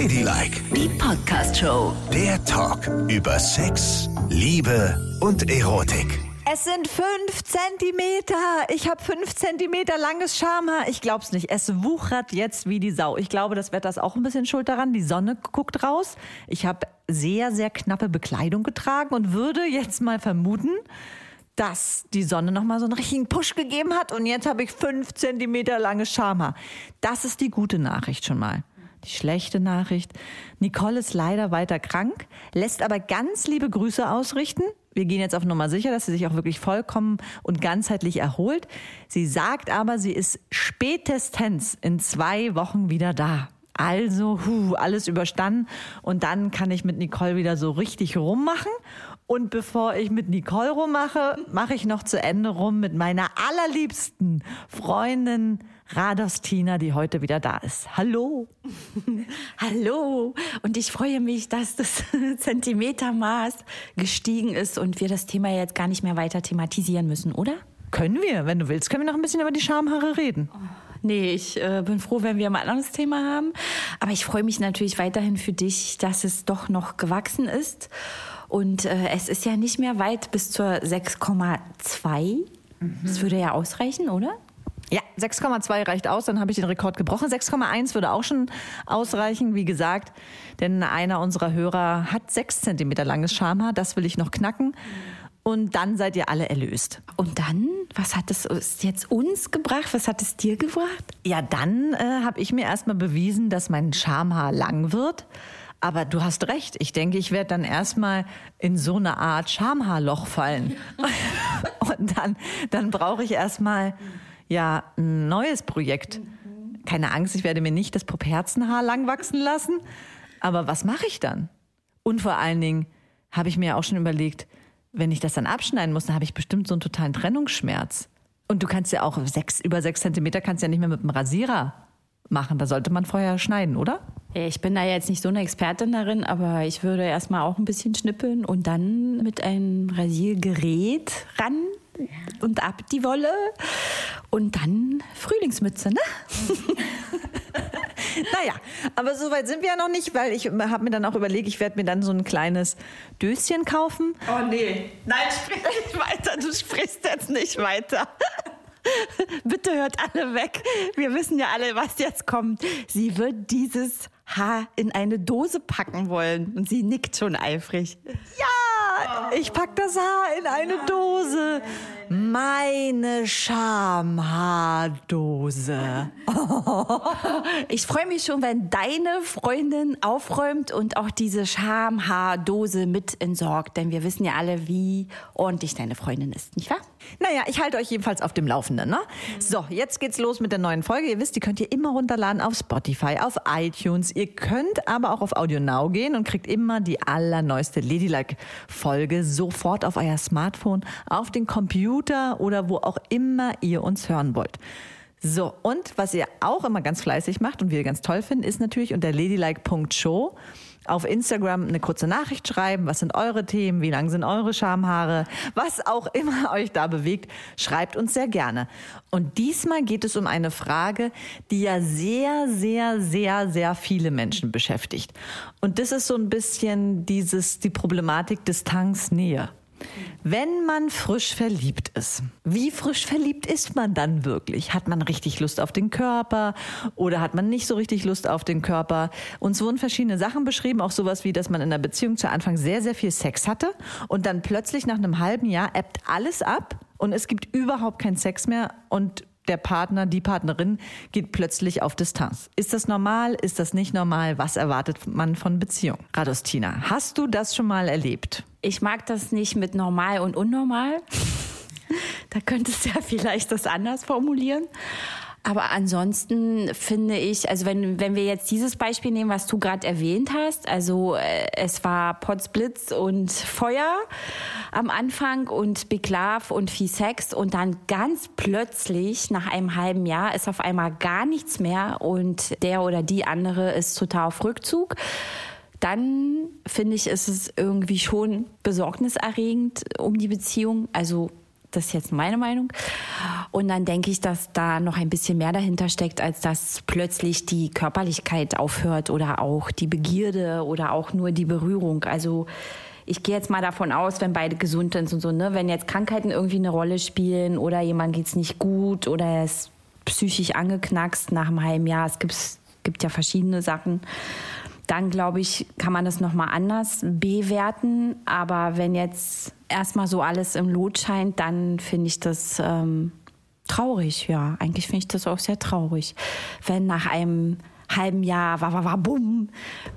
Ladylike, Die Podcast-Show. der Talk über Sex, Liebe und Erotik. Es sind fünf Zentimeter. Ich habe fünf Zentimeter langes Schamhaar. Ich glaub's nicht. Es wuchert jetzt wie die Sau. Ich glaube, das Wetter ist auch ein bisschen schuld daran. Die Sonne guckt raus. Ich habe sehr, sehr knappe Bekleidung getragen und würde jetzt mal vermuten, dass die Sonne noch mal so einen richtigen Push gegeben hat und jetzt habe ich fünf Zentimeter langes Schamhaar. Das ist die gute Nachricht schon mal. Die schlechte Nachricht. Nicole ist leider weiter krank, lässt aber ganz liebe Grüße ausrichten. Wir gehen jetzt auf Nummer sicher, dass sie sich auch wirklich vollkommen und ganzheitlich erholt. Sie sagt aber, sie ist spätestens in zwei Wochen wieder da. Also, hu, alles überstanden. Und dann kann ich mit Nicole wieder so richtig rummachen. Und bevor ich mit Nicole rummache, mache ich noch zu Ende rum mit meiner allerliebsten Freundin Radostina, die heute wieder da ist. Hallo. Hallo und ich freue mich, dass das Zentimetermaß gestiegen ist und wir das Thema jetzt gar nicht mehr weiter thematisieren müssen, oder? Können wir, wenn du willst, können wir noch ein bisschen über die Schamhaare reden. Nee, ich äh, bin froh, wenn wir mal ein anderes Thema haben. Aber ich freue mich natürlich weiterhin für dich, dass es doch noch gewachsen ist. Und äh, es ist ja nicht mehr weit bis zur 6,2. Das würde ja ausreichen, oder? Ja, 6,2 reicht aus, dann habe ich den Rekord gebrochen. 6,1 würde auch schon ausreichen, wie gesagt, denn einer unserer Hörer hat 6 Zentimeter langes Schamhaar, das will ich noch knacken. Und dann seid ihr alle erlöst. Und dann, was hat es es jetzt uns gebracht? Was hat es dir gebracht? Ja, dann äh, habe ich mir erstmal bewiesen, dass mein Schamhaar lang wird. Aber du hast recht. Ich denke, ich werde dann erstmal in so eine Art Schamhaarloch fallen. Und dann, dann brauche ich erstmal ja ein neues Projekt. Keine Angst, ich werde mir nicht das Popherzenhaar lang wachsen lassen. Aber was mache ich dann? Und vor allen Dingen habe ich mir auch schon überlegt, wenn ich das dann abschneiden muss, dann habe ich bestimmt so einen totalen Trennungsschmerz. Und du kannst ja auch sechs, über sechs Zentimeter kannst ja nicht mehr mit dem Rasierer machen. Da sollte man vorher schneiden, oder? Ich bin da jetzt nicht so eine Expertin darin, aber ich würde erstmal auch ein bisschen schnippeln und dann mit einem Rasiergerät ran und ab die Wolle und dann Frühlingsmütze, ne? Naja, aber so weit sind wir ja noch nicht, weil ich habe mir dann auch überlegt, ich werde mir dann so ein kleines Döschen kaufen. Oh nee, nein, sprich nicht weiter, du sprichst jetzt nicht weiter. Bitte hört alle weg. Wir wissen ja alle, was jetzt kommt. Sie wird dieses Haar in eine Dose packen wollen und sie nickt schon eifrig. Ja, ich pack das Haar in eine Dose. Meine Schamhaardose. Ich freue mich schon, wenn deine Freundin aufräumt und auch diese Schamhaardose mit entsorgt, denn wir wissen ja alle, wie ordentlich deine Freundin ist, nicht wahr? Naja, ich halte euch jedenfalls auf dem Laufenden. Ne? So, jetzt geht's los mit der neuen Folge. Ihr wisst, die könnt ihr immer runterladen auf Spotify, auf iTunes. Ihr könnt aber auch auf Audio Now gehen und kriegt immer die allerneueste Ladylike-Folge sofort auf euer Smartphone, auf den Computer oder wo auch immer ihr uns hören wollt. So, und was ihr auch immer ganz fleißig macht und wir ganz toll finden, ist natürlich unter ladylike.show auf Instagram eine kurze Nachricht schreiben. Was sind eure Themen? Wie lang sind eure Schamhaare? Was auch immer euch da bewegt, schreibt uns sehr gerne. Und diesmal geht es um eine Frage, die ja sehr, sehr, sehr, sehr viele Menschen beschäftigt. Und das ist so ein bisschen dieses, die Problematik Distanz-Nähe. Wenn man frisch verliebt ist, wie frisch verliebt ist man dann wirklich? Hat man richtig Lust auf den Körper oder hat man nicht so richtig Lust auf den Körper? Uns wurden verschiedene Sachen beschrieben, auch sowas wie, dass man in der Beziehung zu Anfang sehr, sehr viel Sex hatte und dann plötzlich nach einem halben Jahr ebbt alles ab und es gibt überhaupt keinen Sex mehr und der Partner, die Partnerin geht plötzlich auf Distanz. Ist das normal? Ist das nicht normal? Was erwartet man von Beziehung? Radostina, hast du das schon mal erlebt? Ich mag das nicht mit normal und unnormal. Da könntest du ja vielleicht das anders formulieren. Aber ansonsten finde ich, also wenn, wenn wir jetzt dieses Beispiel nehmen, was du gerade erwähnt hast, also äh, es war Potzblitz und Feuer am Anfang und Big Love und viel Sex und dann ganz plötzlich nach einem halben Jahr ist auf einmal gar nichts mehr und der oder die andere ist total auf Rückzug dann finde ich, ist es irgendwie schon besorgniserregend um die Beziehung. Also Das ist jetzt meine Meinung. Und dann denke ich, dass da noch ein bisschen mehr dahinter steckt, als dass plötzlich die Körperlichkeit aufhört oder auch die Begierde oder auch nur die Berührung. Also ich gehe jetzt mal davon aus, wenn beide gesund sind und so, ne, wenn jetzt Krankheiten irgendwie eine Rolle spielen oder jemand geht's nicht gut oder er ist psychisch angeknackst nach einem halben Jahr, es gibt ja verschiedene Sachen, dann glaube ich, kann man das nochmal anders bewerten. Aber wenn jetzt erstmal so alles im Lot scheint, dann finde ich das ähm, traurig. Ja, eigentlich finde ich das auch sehr traurig. Wenn nach einem halben Jahr, wa, wa, wa, bumm,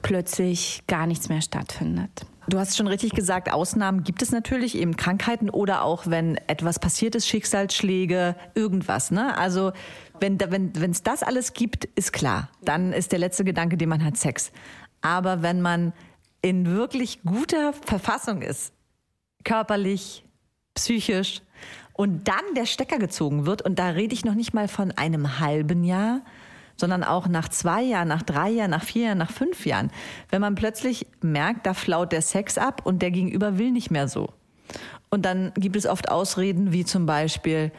plötzlich gar nichts mehr stattfindet. Du hast schon richtig gesagt, Ausnahmen gibt es natürlich, eben Krankheiten oder auch wenn etwas passiert ist, Schicksalsschläge, irgendwas. Ne? Also wenn es wenn, das alles gibt, ist klar. Dann ist der letzte Gedanke, den man hat, Sex. Aber wenn man in wirklich guter Verfassung ist, körperlich, psychisch, und dann der Stecker gezogen wird, und da rede ich noch nicht mal von einem halben Jahr, sondern auch nach zwei Jahren, nach drei Jahren, nach vier Jahren, nach fünf Jahren, wenn man plötzlich merkt, da flaut der Sex ab und der Gegenüber will nicht mehr so. Und dann gibt es oft Ausreden wie zum Beispiel,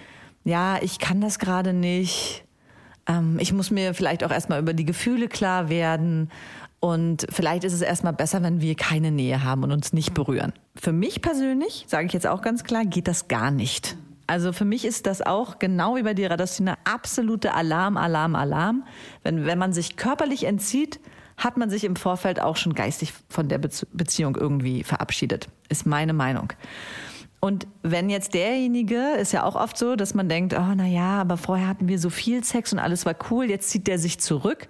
ja, ich kann das gerade nicht, ähm, ich muss mir vielleicht auch erstmal über die Gefühle klar werden und vielleicht ist es erstmal besser, wenn wir keine Nähe haben und uns nicht berühren. Für mich persönlich, sage ich jetzt auch ganz klar, geht das gar nicht. Also für mich ist das auch genau wie bei dir, eine absolute Alarm, Alarm, Alarm. Wenn, wenn man sich körperlich entzieht, hat man sich im Vorfeld auch schon geistig von der Beziehung irgendwie verabschiedet. Ist meine Meinung. Und wenn jetzt derjenige, ist ja auch oft so, dass man denkt, oh na ja, aber vorher hatten wir so viel Sex und alles war cool, jetzt zieht der sich zurück.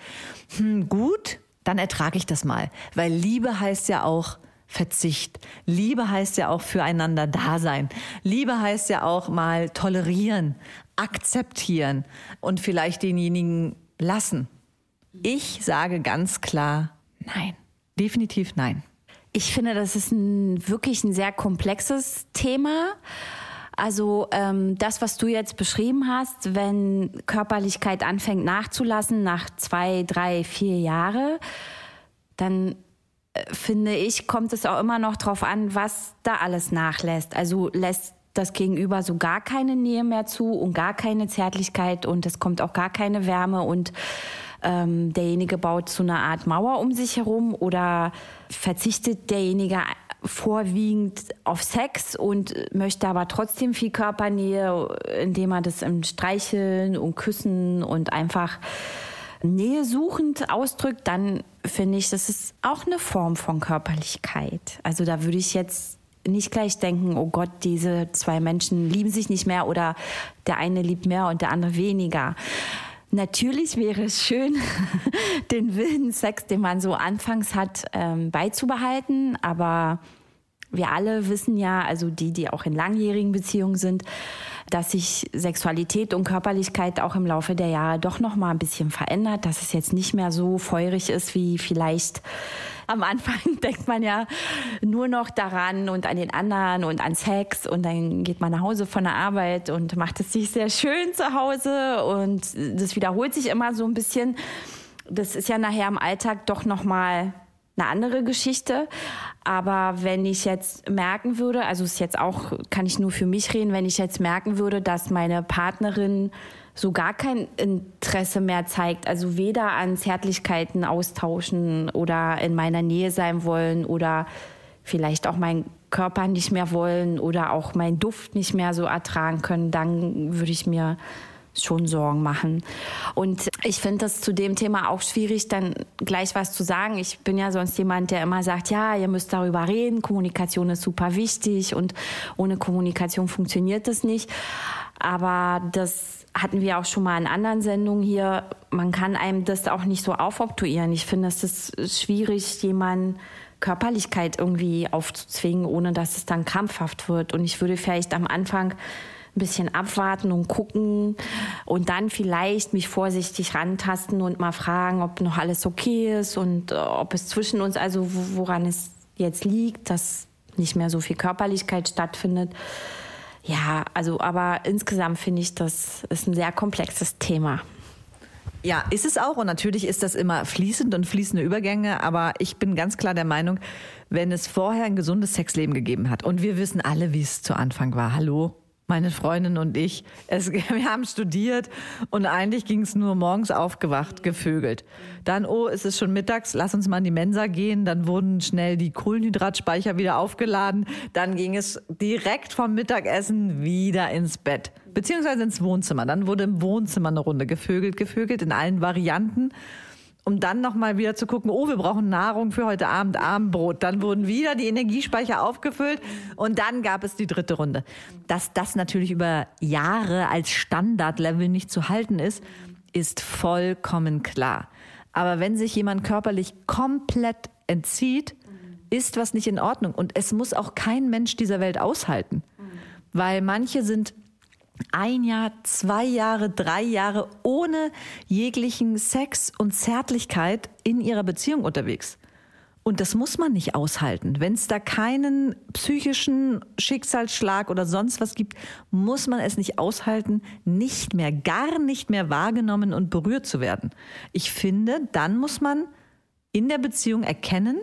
Hm, gut, dann ertrage ich das mal. Weil Liebe heißt ja auch Verzicht. Liebe heißt ja auch füreinander da sein. Liebe heißt ja auch mal tolerieren, akzeptieren und vielleicht denjenigen lassen. Ich sage ganz klar nein. Definitiv nein. Ich finde, das ist ein, wirklich ein sehr komplexes Thema. Also ähm, das, was du jetzt beschrieben hast, wenn Körperlichkeit anfängt nachzulassen nach zwei, drei, vier Jahre, dann finde ich, kommt es auch immer noch darauf an, was da alles nachlässt. Also lässt das Gegenüber so gar keine Nähe mehr zu und gar keine Zärtlichkeit und es kommt auch gar keine Wärme und ähm, derjenige baut so eine Art Mauer um sich herum oder verzichtet derjenige vorwiegend auf Sex und möchte aber trotzdem viel Körpernähe, indem er das im Streicheln und Küssen und einfach Nähe suchend ausdrückt, dann finde ich, das ist auch eine Form von Körperlichkeit. Also da würde ich jetzt nicht gleich denken, oh Gott, diese zwei Menschen lieben sich nicht mehr oder der eine liebt mehr und der andere weniger. Natürlich wäre es schön, den wilden Sex, den man so anfangs hat, ähm, beizubehalten. Aber wir alle wissen ja, also die, die auch in langjährigen Beziehungen sind, dass sich Sexualität und Körperlichkeit auch im Laufe der Jahre doch noch mal ein bisschen verändert, dass es jetzt nicht mehr so feurig ist wie vielleicht am Anfang denkt man ja nur noch daran und an den anderen und an Sex und dann geht man nach Hause von der Arbeit und macht es sich sehr schön zu Hause und das wiederholt sich immer so ein bisschen. Das ist ja nachher im Alltag doch noch mal eine andere Geschichte. Aber wenn ich jetzt merken würde, also ist jetzt auch, kann ich nur für mich reden, wenn ich jetzt merken würde, dass meine Partnerin so gar kein Interesse mehr zeigt, also weder an Zärtlichkeiten austauschen oder in meiner Nähe sein wollen oder vielleicht auch meinen Körper nicht mehr wollen oder auch meinen Duft nicht mehr so ertragen können, dann würde ich mir schon Sorgen machen. Und ich finde das zu dem Thema auch schwierig, dann gleich was zu sagen. Ich bin ja sonst jemand, der immer sagt, ja, ihr müsst darüber reden, Kommunikation ist super wichtig und ohne Kommunikation funktioniert das nicht. Aber das hatten wir auch schon mal in anderen Sendungen hier, man kann einem das auch nicht so aufoktroyieren. Ich finde, es ist schwierig, jemanden Körperlichkeit irgendwie aufzuzwingen, ohne dass es dann krampfhaft wird. Und ich würde vielleicht am Anfang ein bisschen abwarten und gucken und dann vielleicht mich vorsichtig rantasten und mal fragen, ob noch alles okay ist und äh, ob es zwischen uns, also woran es jetzt liegt, dass nicht mehr so viel Körperlichkeit stattfindet. Ja, also aber insgesamt finde ich, das ist ein sehr komplexes Thema. Ja, ist es auch. Und natürlich ist das immer fließend und fließende Übergänge. Aber ich bin ganz klar der Meinung, wenn es vorher ein gesundes Sexleben gegeben hat und wir wissen alle, wie es zu Anfang war. Hallo, meine Freundin und ich. Es, wir haben studiert und eigentlich ging es nur morgens aufgewacht, gevögelt. Dann, oh, es ist schon mittags, lass uns mal in die Mensa gehen. Dann wurden schnell die Kohlenhydratspeicher wieder aufgeladen. Dann ging es direkt vom Mittagessen wieder ins Bett, beziehungsweise ins Wohnzimmer. Dann wurde im Wohnzimmer eine Runde gevögelt, gevögelt in allen Varianten um dann nochmal wieder zu gucken, oh, wir brauchen Nahrung für heute Abend, Abendbrot. Dann wurden wieder die Energiespeicher aufgefüllt und dann gab es die dritte Runde. Dass das natürlich über Jahre als Standardlevel nicht zu halten ist, ist vollkommen klar. Aber wenn sich jemand körperlich komplett entzieht, ist was nicht in Ordnung. Und es muss auch kein Mensch dieser Welt aushalten. Weil manche sind ein Jahr, zwei Jahre, drei Jahre ohne jeglichen Sex und Zärtlichkeit in ihrer Beziehung unterwegs. Und das muss man nicht aushalten. Wenn es da keinen psychischen Schicksalsschlag oder sonst was gibt, muss man es nicht aushalten, nicht mehr, gar nicht mehr wahrgenommen und berührt zu werden. Ich finde, dann muss man in der Beziehung erkennen,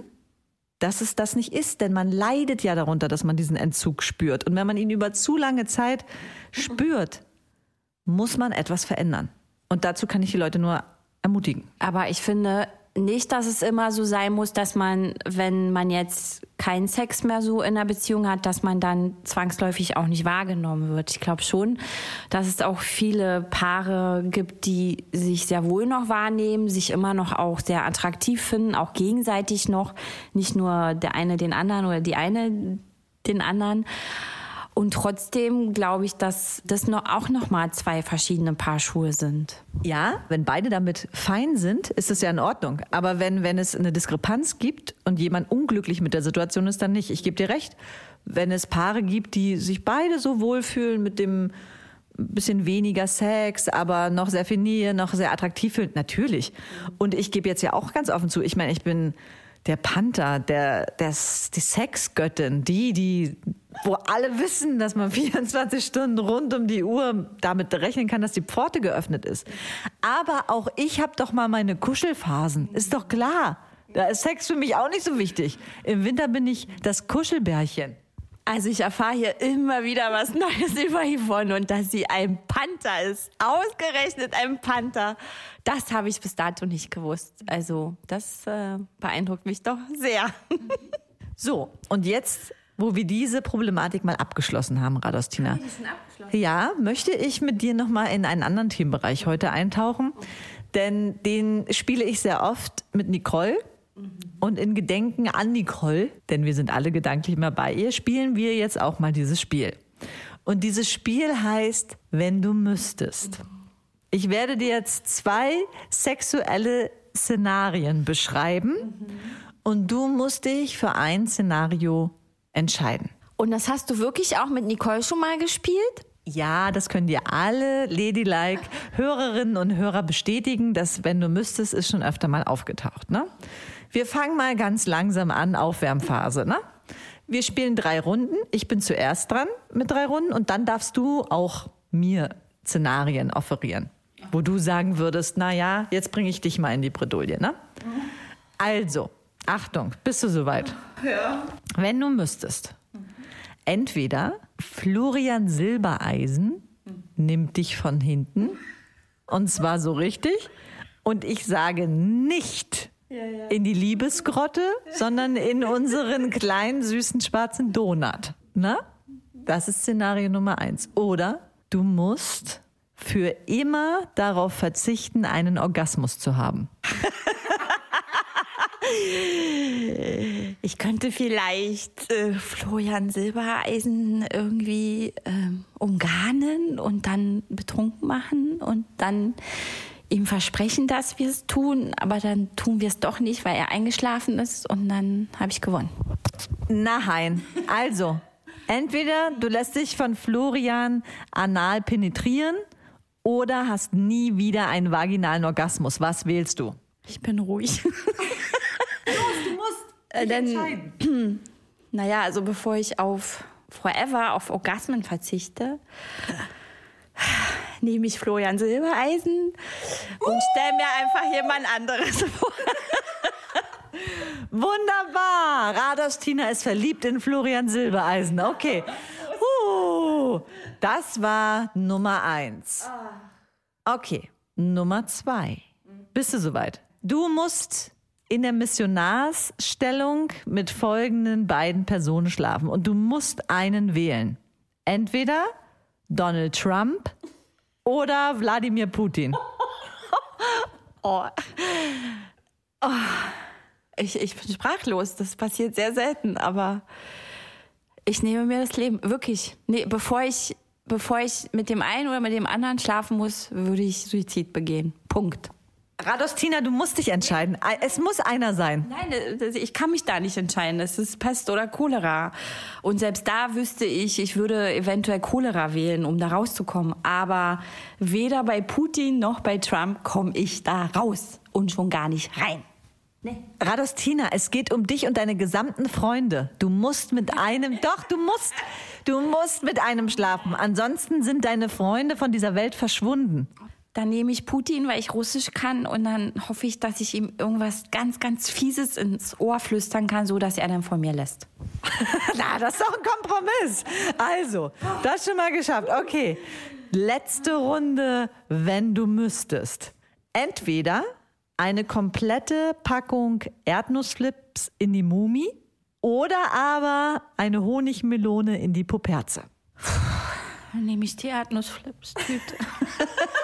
dass es das nicht ist, denn man leidet ja darunter, dass man diesen Entzug spürt. Und wenn man ihn über zu lange Zeit spürt, muss man etwas verändern. Und dazu kann ich die Leute nur ermutigen. Aber ich finde, nicht, dass es immer so sein muss, dass man, wenn man jetzt keinen Sex mehr so in der Beziehung hat, dass man dann zwangsläufig auch nicht wahrgenommen wird. Ich glaube schon, dass es auch viele Paare gibt, die sich sehr wohl noch wahrnehmen, sich immer noch auch sehr attraktiv finden, auch gegenseitig noch, nicht nur der eine den anderen oder die eine den anderen. Und trotzdem glaube ich, dass das noch, auch noch mal zwei verschiedene Paar Schuhe sind. Ja, wenn beide damit fein sind, ist es ja in Ordnung. Aber wenn, wenn es eine Diskrepanz gibt und jemand unglücklich mit der Situation ist, dann nicht. Ich gebe dir recht. Wenn es Paare gibt, die sich beide so wohlfühlen mit dem bisschen weniger Sex, aber noch sehr viel Nähe, noch sehr attraktiv fühlen, natürlich. Und ich gebe jetzt ja auch ganz offen zu, ich meine, ich bin der Panther, der, der, die Sexgöttin, die, die, wo alle wissen, dass man 24 Stunden rund um die Uhr damit rechnen kann, dass die Pforte geöffnet ist. Aber auch ich habe doch mal meine Kuschelphasen, ist doch klar. Da ist Sex für mich auch nicht so wichtig. Im Winter bin ich das Kuschelbärchen. Also ich erfahre hier immer wieder was Neues über Yvonne und dass sie ein Panther ist. Ausgerechnet ein Panther. Das habe ich bis dato nicht gewusst. Also das äh, beeindruckt mich doch sehr. so, und jetzt, wo wir diese Problematik mal abgeschlossen haben, Radostina. Ja, möchte ich mit dir nochmal in einen anderen Themenbereich heute eintauchen. Denn den spiele ich sehr oft mit Nicole. Und in Gedenken an Nicole, denn wir sind alle gedanklich immer bei ihr, spielen wir jetzt auch mal dieses Spiel. Und dieses Spiel heißt, wenn du müsstest. Ich werde dir jetzt zwei sexuelle Szenarien beschreiben und du musst dich für ein Szenario entscheiden. Und das hast du wirklich auch mit Nicole schon mal gespielt? Ja, das können dir alle Ladylike Hörerinnen und Hörer bestätigen. dass wenn du müsstest, ist schon öfter mal aufgetaucht. Ne? Wir fangen mal ganz langsam an, Aufwärmphase. Ne? Wir spielen drei Runden. Ich bin zuerst dran mit drei Runden und dann darfst du auch mir Szenarien offerieren, wo du sagen würdest, na ja, jetzt bringe ich dich mal in die Bredouille. Ne? Also, Achtung, bist du soweit? Ja. Wenn du müsstest, entweder Florian Silbereisen nimmt dich von hinten und zwar so richtig und ich sage nicht Ja, ja. in die Liebesgrotte, sondern in unseren kleinen süßen schwarzen Donut. Na? Das ist Szenario Nummer eins. Oder du musst für immer darauf verzichten, einen Orgasmus zu haben. Ich könnte vielleicht äh, Florian Silbereisen irgendwie ähm, umgarnen und dann betrunken machen und dann ihm versprechen, dass wir es tun, aber dann tun wir es doch nicht, weil er eingeschlafen ist und dann habe ich gewonnen. Nein. Also, entweder du lässt dich von Florian anal penetrieren oder hast nie wieder einen vaginalen Orgasmus. Was wählst du? Ich bin ruhig. Du musst Äh, dann- entscheiden. Naja, also bevor ich auf Forever, auf Orgasmen verzichte, nehme ich Florian Silbereisen und stelle mir einfach jemand anderes vor. Wunderbar. Rados Tina ist verliebt in Florian Silbereisen. Okay. Das war Nummer eins. Okay, Nummer zwei. Bist du soweit? Du musst in der Missionarsstellung mit folgenden beiden Personen schlafen und du musst einen wählen. Entweder Donald Trump oder Wladimir Putin. Oh. Oh. Ich, ich bin sprachlos. Das passiert sehr selten, aber ich nehme mir das Leben. Wirklich. Nee, bevor ich, bevor ich mit dem einen oder mit dem anderen schlafen muss, würde ich Suizid begehen. Punkt. Radostina, du musst dich entscheiden. Es muss einer sein. Nein, das- ich kann mich da nicht entscheiden. Es ist Pest oder Cholera. Und selbst da wüsste ich, ich würde eventuell Cholera wählen, um da rauszukommen. Aber weder bei Putin noch bei Trump komme ich da raus und schon gar nicht rein. Radostina, es geht um dich und deine gesamten Freunde. Du musst mit einem, doch, du musst, du musst mit einem schlafen. Ansonsten sind deine Freunde von dieser Welt verschwunden. Dann nehme ich Putin, weil ich Russisch kann und dann hoffe ich, dass ich ihm irgendwas ganz, ganz Fieses ins Ohr flüstern kann, so dass er dann von mir lässt. Na, das ist doch ein Kompromiss. Also, das schon mal geschafft. Okay. Letzte Runde, wenn du müsstest. Entweder eine komplette Packung Erdnussflips in die Mumi oder aber eine Honigmelone in die Puperze. Dann nehme ich die Erdnussflips-Tüte.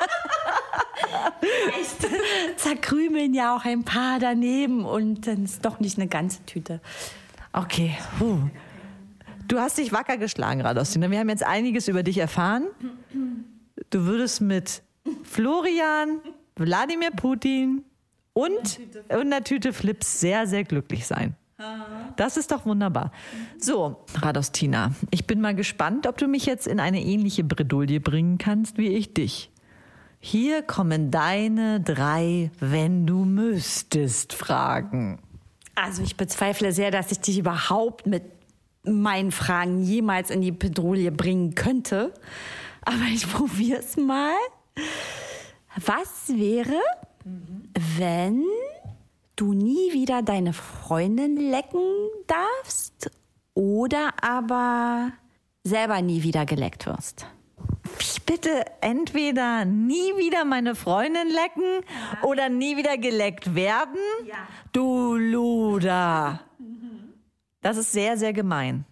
Echt? Zerkrümeln ja auch ein paar daneben und dann ist doch nicht eine ganze Tüte. Okay. Puh. Du hast dich wacker geschlagen, Radostina. Wir haben jetzt einiges über dich erfahren. Du würdest mit Florian, Wladimir Putin und, und einer Tüte Flips sehr, sehr glücklich sein. Das ist doch wunderbar. So, Radostina, ich bin mal gespannt, ob du mich jetzt in eine ähnliche Bredouille bringen kannst wie ich dich. Hier kommen deine drei Wenn du müsstest Fragen. Also ich bezweifle sehr, dass ich dich überhaupt mit meinen Fragen jemals in die Pedrouille bringen könnte. Aber ich probiere es mal. Was wäre, wenn du nie wieder deine Freundin lecken darfst oder aber selber nie wieder geleckt wirst? Ich bitte entweder nie wieder meine Freundin lecken oder nie wieder geleckt werden. Du Luder. Das ist sehr, sehr gemein.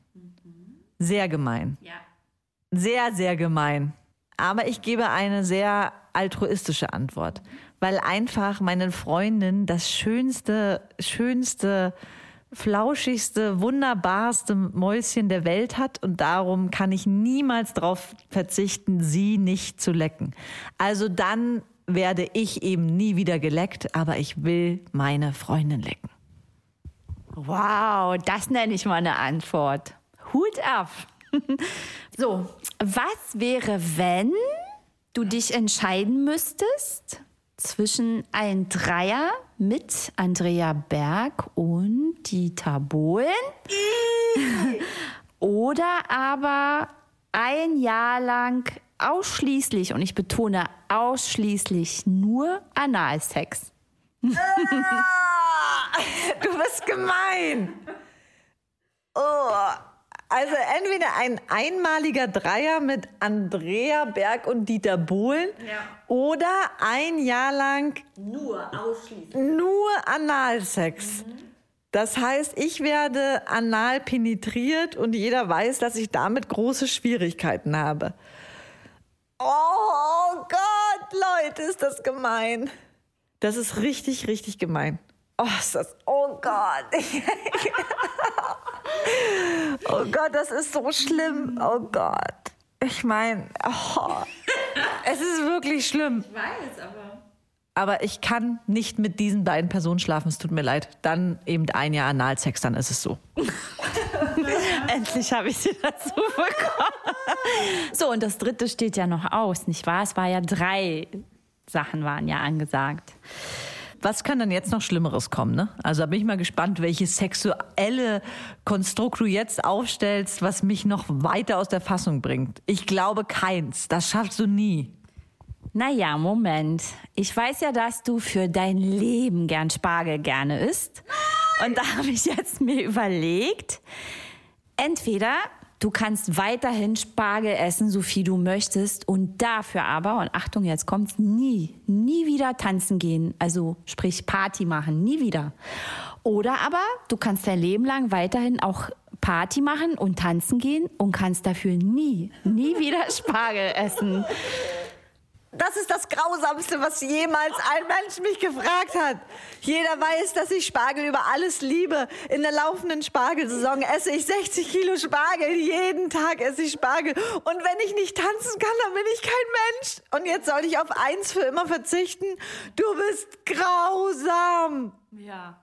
Sehr gemein. Sehr, sehr gemein. Aber ich gebe eine sehr altruistische Antwort, weil einfach meinen Freundinnen das schönste, schönste, flauschigste, wunderbarste Mäuschen der Welt hat und darum kann ich niemals darauf verzichten, sie nicht zu lecken. Also dann werde ich eben nie wieder geleckt, aber ich will meine Freundin lecken. Wow, das nenne ich mal eine Antwort. Hut ab. so, was wäre, wenn du dich entscheiden müsstest zwischen ein Dreier mit Andrea Berg und Dieter Bohlen oder aber ein Jahr lang ausschließlich, und ich betone ausschließlich nur Analsex? Du bist gemein. Oh. Also entweder ein einmaliger Dreier mit Andrea Berg und Dieter Bohlen oder ein Jahr lang Nur ausschließlich. nur Analsex. Das heißt, ich werde anal penetriert und jeder weiß, dass ich damit große Schwierigkeiten habe. Oh Gott, Leute, ist das gemein. Das ist richtig, richtig gemein. Oh, ist das, oh Gott. oh Gott, das ist so schlimm. Oh Gott. Ich meine, oh, es ist wirklich schlimm. Ich weiß, aber. Aber ich kann nicht mit diesen beiden Personen schlafen, es tut mir leid. Dann eben ein Jahr Analsex, dann ist es so. Endlich habe ich sie dazu bekommen. So, und das dritte steht ja noch aus, nicht wahr? Es war ja drei Sachen waren ja angesagt. Was kann denn jetzt noch Schlimmeres kommen? Ne? Also da bin ich mal gespannt, welche sexuelle Konstrukt du jetzt aufstellst, was mich noch weiter aus der Fassung bringt. Ich glaube keins. Das schaffst du nie. Naja, Moment. Ich weiß ja, dass du für dein Leben gern Spargel gerne isst. Und da habe ich jetzt mir überlegt, entweder Du kannst weiterhin Spargel essen, so viel du möchtest. Und dafür aber, und Achtung, jetzt kommt's, nie, nie wieder tanzen gehen. Also sprich Party machen, nie wieder. Oder aber du kannst dein Leben lang weiterhin auch Party machen und tanzen gehen und kannst dafür nie, nie wieder Spargel essen. Das ist das Grausamste, was jemals ein Mensch mich gefragt hat. Jeder weiß, dass ich Spargel über alles liebe. In der laufenden Spargelsaison esse ich 60 Kilo Spargel. Jeden Tag esse ich Spargel. Und wenn ich nicht tanzen kann, dann bin ich kein Mensch. Und jetzt soll ich auf eins für immer verzichten. Du bist grausam. Ja.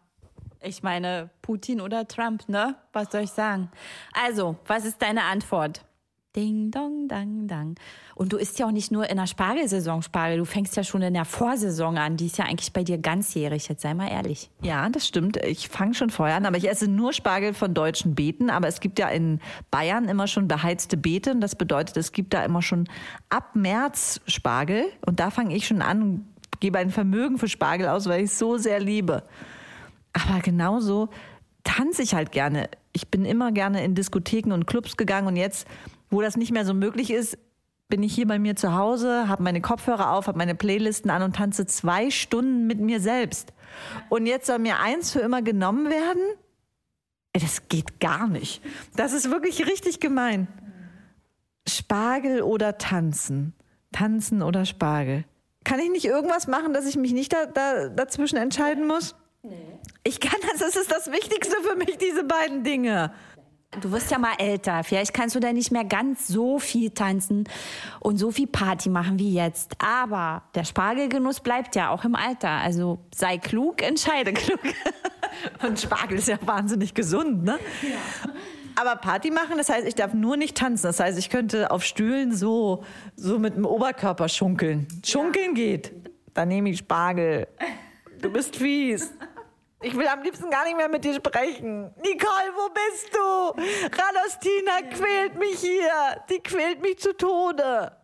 Ich meine, Putin oder Trump, ne? Was soll ich sagen? Also, was ist deine Antwort? Ding, dong, dang, dang. Und du isst ja auch nicht nur in der Spargelsaison Spargel, du fängst ja schon in der Vorsaison an. Die ist ja eigentlich bei dir ganzjährig, jetzt sei mal ehrlich. Ja, das stimmt. Ich fange schon vorher an, aber ich esse nur Spargel von deutschen Beeten. Aber es gibt ja in Bayern immer schon beheizte Beete. Und das bedeutet, es gibt da immer schon ab März Spargel. Und da fange ich schon an gebe ein Vermögen für Spargel aus, weil ich es so sehr liebe. Aber genauso tanze ich halt gerne. Ich bin immer gerne in Diskotheken und Clubs gegangen und jetzt, wo das nicht mehr so möglich ist, bin ich hier bei mir zu Hause, habe meine Kopfhörer auf, habe meine Playlisten an und tanze zwei Stunden mit mir selbst. Und jetzt soll mir eins für immer genommen werden? Das geht gar nicht. Das ist wirklich richtig gemein. Spargel oder tanzen? Tanzen oder Spargel? Kann ich nicht irgendwas machen, dass ich mich nicht da, da, dazwischen entscheiden muss? Ich kann das, das ist das Wichtigste für mich, diese beiden Dinge. Du wirst ja mal älter. Vielleicht kannst du dann nicht mehr ganz so viel tanzen und so viel Party machen wie jetzt. Aber der Spargelgenuss bleibt ja auch im Alter. Also sei klug, entscheide klug. Und Spargel ist ja wahnsinnig gesund, ne? Aber Party machen, das heißt, ich darf nur nicht tanzen. Das heißt, ich könnte auf Stühlen so, so mit dem Oberkörper schunkeln. Schunkeln geht. Dann nehme ich Spargel. Du bist fies. Ich will am liebsten gar nicht mehr mit dir sprechen. Nicole, wo bist du? Radostina quält mich hier. Die quält mich zu Tode.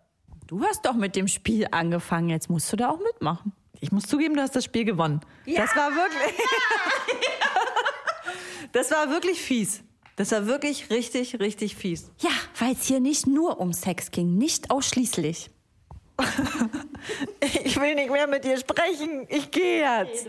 Du hast doch mit dem Spiel angefangen. Jetzt musst du da auch mitmachen. Ich muss zugeben, du hast das Spiel gewonnen. Das war wirklich. das war wirklich fies. Das war wirklich richtig, richtig fies. Ja, weil es hier nicht nur um Sex ging, nicht ausschließlich. Ich will nicht mehr mit dir sprechen. Ich gehe jetzt.